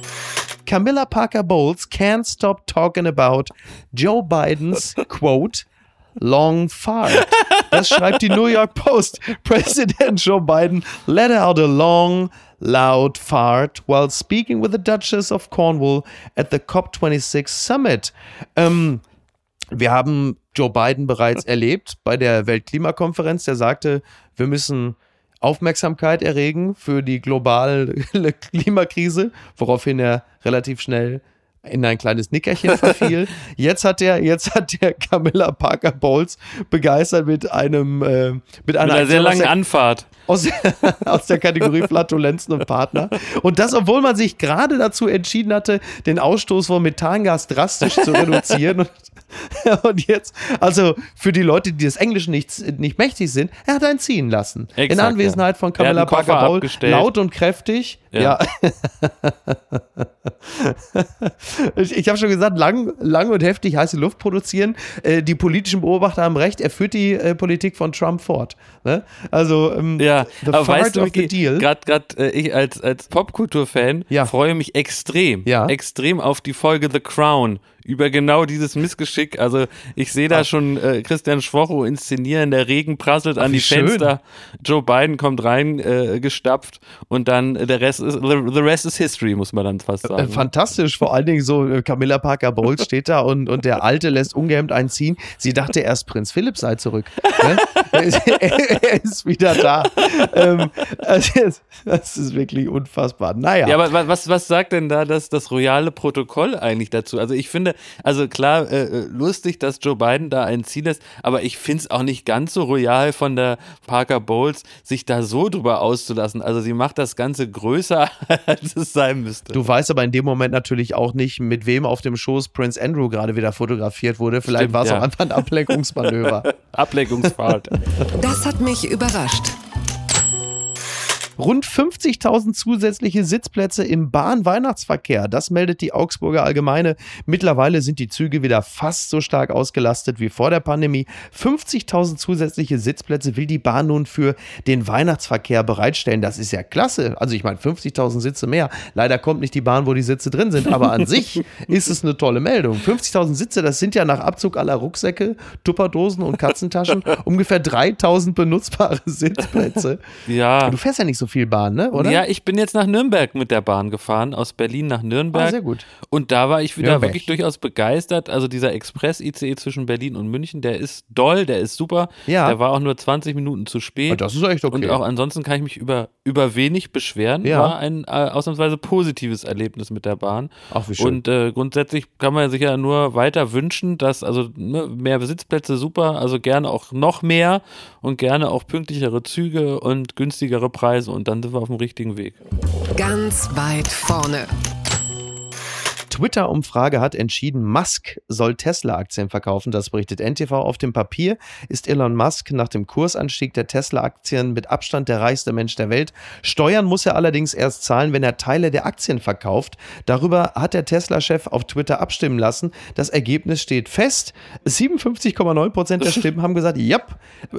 Camilla Parker Bowles can't stop talking about Joe Bidens, quote, long fart. Das schreibt die New York Post. President Joe Biden let out a long, loud fart while speaking with the Duchess of Cornwall at the COP26 Summit. Ähm, wir haben Joe Biden bereits erlebt bei der Weltklimakonferenz. Der sagte, wir müssen Aufmerksamkeit erregen für die globale Klimakrise, woraufhin er relativ schnell in ein kleines Nickerchen verfiel. Jetzt hat er, jetzt hat der Camilla Parker Bowles begeistert mit einem, äh, mit einer, Mit einer sehr langen der- Anfahrt. aus, aus der Kategorie Flatulenzen und Partner. Und das, obwohl man sich gerade dazu entschieden hatte, den Ausstoß von Methangas drastisch zu reduzieren. Und, und jetzt, also für die Leute, die des Englischen nicht, nicht mächtig sind, er hat einen ziehen lassen. In Exakt, Anwesenheit von Camilla Parker Bowl. Laut und kräftig. Ja. Ja. ich ich habe schon gesagt, lang, lang und heftig heiße Luft produzieren. Äh, die politischen Beobachter haben recht, er führt die äh, Politik von Trump fort. Ne? Also, ähm, Ja, the aber weißt du, of the deal. gerade äh, ich als, als Popkultur-Fan Ja. freue mich extrem, Ja. extrem auf die Folge The Crown über genau dieses Missgeschick. Also ich sehe da schon äh, Christian Schwocho inszenieren, der Regen prasselt an wie die schön. Fenster, Joe Biden kommt rein, äh, gestapft und dann äh, der Rest ist, the, the rest is history, muss man dann fast Äh, sagen. Fantastisch, vor allen Dingen so äh, Camilla Parker Bowles steht da und, und der Alte lässt ungehemmt einen ziehen. Sie dachte erst, Prinz Philipp sei zurück. Ne? er, ist, er ist wieder da. Ähm, also, das ist wirklich unfassbar. Naja. Ja, aber wa- was, was sagt denn da das, das royale Protokoll eigentlich dazu? Also ich finde, also klar, äh, äh, lustig, dass Joe Biden da ein Ziel ist, aber ich finde es auch nicht ganz so royal von der Parker Bowles, sich da so drüber auszulassen. Also sie macht das Ganze größer, als es sein müsste. Du weißt aber in dem Moment natürlich auch nicht, mit wem auf dem Schoß Prince Andrew gerade wieder fotografiert wurde. Vielleicht war es ja. auch einfach ein Ablenkungsmanöver. Ablenkungsfahrt. Das hat mich überrascht. Rund 50.000 zusätzliche Sitzplätze im Bahn-Weihnachtsverkehr. Das meldet die Augsburger Allgemeine. Mittlerweile sind die Züge wieder fast so stark ausgelastet wie vor der Pandemie. 50.000 zusätzliche Sitzplätze will die Bahn nun für den Weihnachtsverkehr bereitstellen. Das ist ja klasse. Also ich meine, 50.000 Sitze mehr. Leider kommt nicht die Bahn, wo die Sitze drin sind. Aber an sich ist es eine tolle Meldung. 50.000 Sitze, das sind ja nach Abzug aller Rucksäcke, Tupperdosen und Katzentaschen ungefähr 3.000 benutzbare Sitzplätze. Ja. Du fährst ja nicht so viel Bahn, ne? Oder? Ja, ich bin jetzt nach Nürnberg mit der Bahn gefahren, aus Berlin nach Nürnberg. Ah, sehr gut. Und da war ich wieder Nürnberg. wirklich durchaus begeistert. Also dieser Express-ICE zwischen Berlin und München, der ist doll, der ist super. Ja. Der war auch nur 20 Minuten zu spät. Ah, Das ist echt okay. Und auch ansonsten kann ich mich über, über wenig beschweren. Ja. War ein äh, ausnahmsweise positives Erlebnis mit der Bahn. Ach, wie schön. Und äh, grundsätzlich kann man sich ja nur weiter wünschen, dass also ne, mehr Sitzplätze super, also gerne auch noch mehr und gerne auch pünktlichere Züge und günstigere Preise und dann sind wir auf dem richtigen Weg. Ganz weit vorne. Twitter-Umfrage hat entschieden, Musk soll Tesla-Aktien verkaufen. Das berichtet NTV. Auf dem Papier ist Elon Musk nach dem Kursanstieg der Tesla-Aktien mit Abstand der reichste Mensch der Welt. Steuern muss er allerdings erst zahlen, wenn er Teile der Aktien verkauft. Darüber hat der Tesla-Chef auf Twitter abstimmen lassen. Das Ergebnis steht fest. 57,9 Prozent der Stimmen haben gesagt, ja,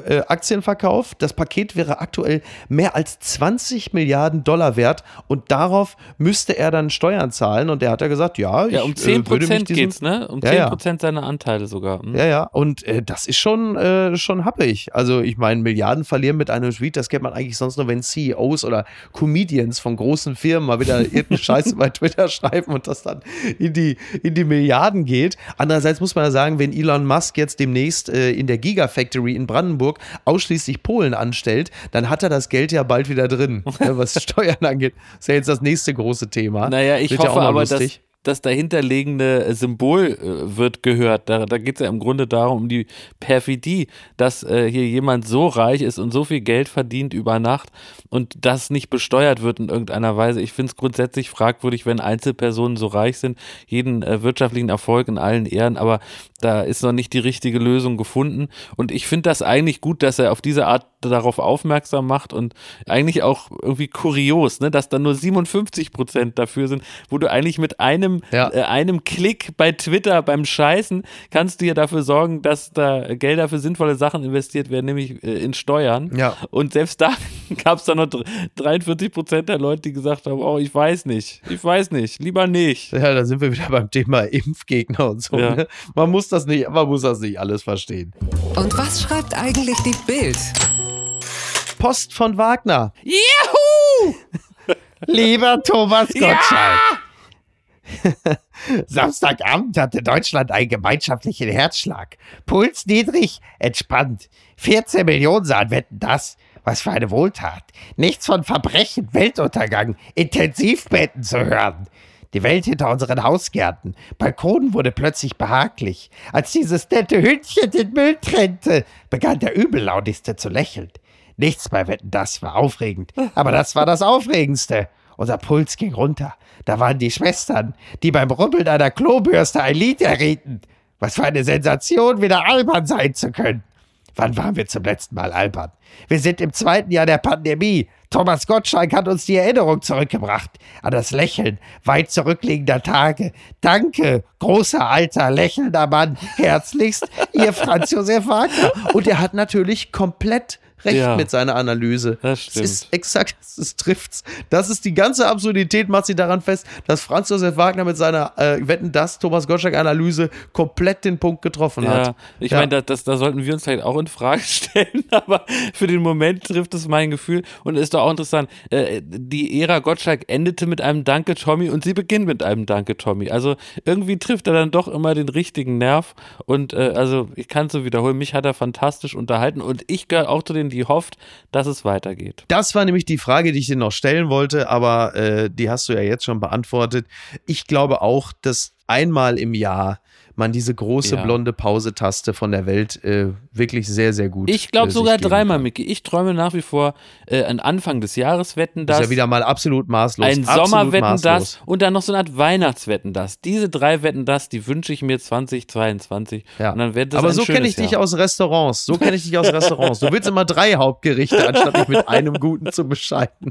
äh, Aktienverkauf. Das Paket wäre aktuell mehr als 20 Milliarden Dollar wert und darauf müsste er dann Steuern zahlen. Und er hat ja gesagt, ja, ich Ja, um äh, 10 würde mich Prozent diesem- geht's, ne? Um Ja, 10 ja. Prozent seiner Anteile sogar. Hm? Ja, ja, und äh, das ist schon, äh, schon happig. Also, ich meine, Milliarden verlieren mit einem Tweet, das kennt man eigentlich sonst nur, wenn CEOs oder Comedians von großen Firmen mal wieder irgendeine Scheiße bei Twitter schreiben und das dann in die, in die Milliarden geht. Andererseits muss man ja sagen, wenn Elon Musk jetzt demnächst äh, in der Gigafactory in Brandenburg ausschließlich Polen anstellt, dann hat er das Geld ja bald wieder drin, ne, was Steuern angeht. ist ja jetzt das nächste große Thema. Naja, ich Wird ja hoffe noch aber, dass. Das dahinterliegende Symbol äh, wird gehört. Da, da geht es ja im Grunde darum, um die Perfidie, dass äh, hier jemand so reich ist und so viel Geld verdient über Nacht und das nicht besteuert wird in irgendeiner Weise. Ich finde es grundsätzlich fragwürdig, wenn Einzelpersonen so reich sind, jeden äh, wirtschaftlichen Erfolg in allen Ehren, aber da ist noch nicht die richtige Lösung gefunden. Und ich finde das eigentlich gut, dass er auf diese Art darauf aufmerksam macht und eigentlich auch irgendwie kurios, ne, dass da nur 57 Prozent dafür sind, wo du eigentlich mit einem, Ja. äh, einem Klick bei Twitter beim Scheißen kannst du ja dafür sorgen, dass da Gelder für sinnvolle Sachen investiert werden, nämlich äh, in Steuern. Ja. Und selbst da gab es dann noch dr- 43 Prozent der Leute, die gesagt haben, oh, ich weiß nicht, ich weiß nicht, lieber nicht. Ja, da sind wir wieder beim Thema Impfgegner und so. Ja. Ne? Man muss das nicht, man muss das nicht alles verstehen. Und was schreibt eigentlich die Bild? Post von Wagner. Juhu! Lieber Thomas Gottschalk. Samstagabend hatte Deutschland einen gemeinschaftlichen Herzschlag. Puls niedrig, entspannt. 14 Millionen sahen wetten das. Was für eine Wohltat. Nichts von Verbrechen, Weltuntergang, Intensivbetten zu hören. Die Welt hinter unseren Hausgärten. Balkon wurde plötzlich behaglich. Als dieses nette Hündchen den Müll trennte, begann der Übellaunigste zu lächeln. Nichts bei Wetten, das war aufregend. Aber das war das Aufregendste. Unser Puls ging runter. Da waren die Schwestern, die beim Rubbeln einer Klobürste ein Lied errieten. Was für eine Sensation, wieder albern sein zu können. Wann waren wir zum letzten Mal albern? Wir sind im zweiten Jahr der Pandemie. Thomas Gottschalk hat uns die Erinnerung zurückgebracht an das Lächeln weit zurückliegender Tage. Danke, großer alter lächelnder Mann. Herzlichst, Ihr Franz Josef Wagner. Und er hat natürlich komplett recht Ja. mit seiner Analyse. Das Es stimmt. ist exakt, es trifft's. Das ist die ganze Absurdität, macht sie daran fest, dass Franz Josef Wagner mit seiner äh, Wetten das Thomas Gottschalk-Analyse komplett den Punkt getroffen Ja, hat. ich Ja. meine, da, das, da sollten wir uns vielleicht auch in Frage stellen, aber für den Moment trifft es mein Gefühl und ist doch auch interessant. Äh, die Ära Gottschalk endete mit einem Danke Tommy und sie beginnt mit einem Danke Tommy. Also irgendwie trifft er dann doch immer den richtigen Nerv und äh, also ich kann es so wiederholen, mich hat er fantastisch unterhalten und ich gehöre auch zu die hofft, dass es weitergeht. Das war nämlich die Frage, die ich dir noch stellen wollte, aber äh, die hast du ja jetzt schon beantwortet. Ich glaube auch, dass einmal im Jahr man diese große Ja. blonde Pause-Taste von der Welt äh, wirklich sehr, sehr gut. Ich glaube äh, sogar dreimal. Micky. Ich träume nach wie vor äh, an Anfang des Jahres wetten Das ist ja wieder mal absolut maßlos. ein Sommerwetten maßlos. das und dann noch so eine Art Weihnachtswetten das. Diese drei Wetten das, die wünsche ich mir 2022. Ja. Und dann wird das Aber so kenne ich dich Jahr. aus Restaurants. So kenne ich dich aus Restaurants. Du willst immer drei Hauptgerichte, anstatt dich mit einem guten zu bescheiden.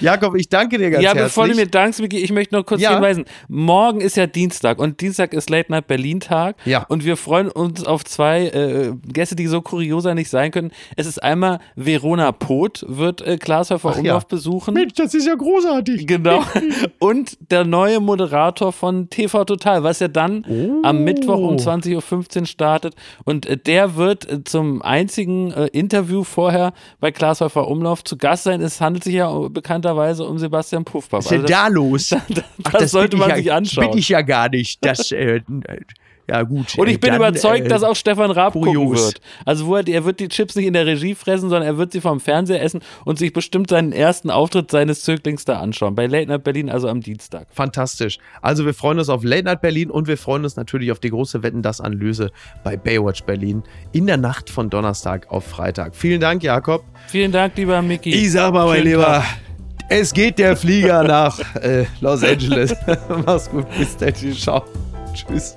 Jakob, ich danke dir ganz ja, herzlich. bevor du mir dankst, Micky, ich möchte noch kurz Ja. hinweisen. Morgen ist ja Dienstag und Dienstag ist Late Night Berlin Tag. Ja. Und wir freuen uns auf zwei äh, Gäste, die so kurioser nicht sein können. Es ist einmal Verona Poth, wird äh, Klaas Häufer Ach ja. Umlauf besuchen. Mensch, das ist ja großartig. Genau. Und der neue Moderator von TV Total, was ja dann Oh. am Mittwoch um 20.15 Uhr startet. Und äh, der wird äh, zum einzigen äh, Interview vorher bei Klaas Häufer Umlauf zu Gast sein. Es handelt sich ja bekannterweise um Sebastian Puffpaff. Was ist denn Also da los? das, Ach, das sollte man ich sich ja, anschauen. Bin ich ja gar nicht. Das, äh, ja gut. und äh, ich bin dann, überzeugt, äh, dass auch Stefan Raab gucken kurios. wird. Also wo er, er wird die Chips nicht in der Regie fressen, sondern er wird sie vom Fernseher essen und sich bestimmt seinen ersten Auftritt seines Zöglings da anschauen. Bei Late Night Berlin, also am Dienstag. Fantastisch. Also wir freuen uns auf Late Night Berlin und wir freuen uns natürlich auf die große Wetten das Analyse bei Baywatch Berlin in der Nacht von Donnerstag auf Freitag. Vielen Dank, Jakob. Vielen Dank, lieber Micky. Ich sag mal, mein Lieber, Tag. es geht der Flieger nach äh, Los Angeles. Mach's gut, bis dann. Ciao. Tschüss.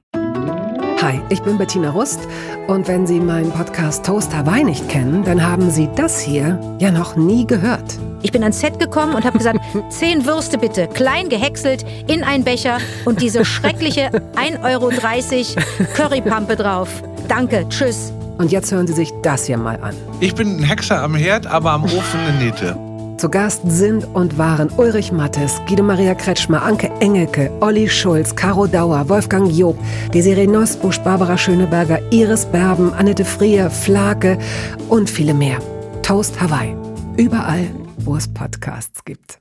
Hi, ich bin Bettina Rust und wenn Sie meinen Podcast Toast Hawaii nicht kennen, dann haben Sie das hier ja noch nie gehört. Ich bin ans Set gekommen und habe gesagt, zehn Würste bitte, klein gehäckselt, in einen Becher und diese schreckliche 1,30 Euro Currypampe drauf. Danke, tschüss. Und jetzt hören Sie sich das hier mal an. Ich bin ein Hexer am Herd, aber am Ofen eine Niete. Zu Gast sind und waren Ulrich Mattes, Guido Maria Kretschmer, Anke Engelke, Olli Schulz, Caro Dauer, Wolfgang Job, Desiree Nosbusch, Barbara Schöneberger, Iris Berben, Annette Frier, Flake und viele mehr. Toast Hawaii. Überall, wo es Podcasts gibt.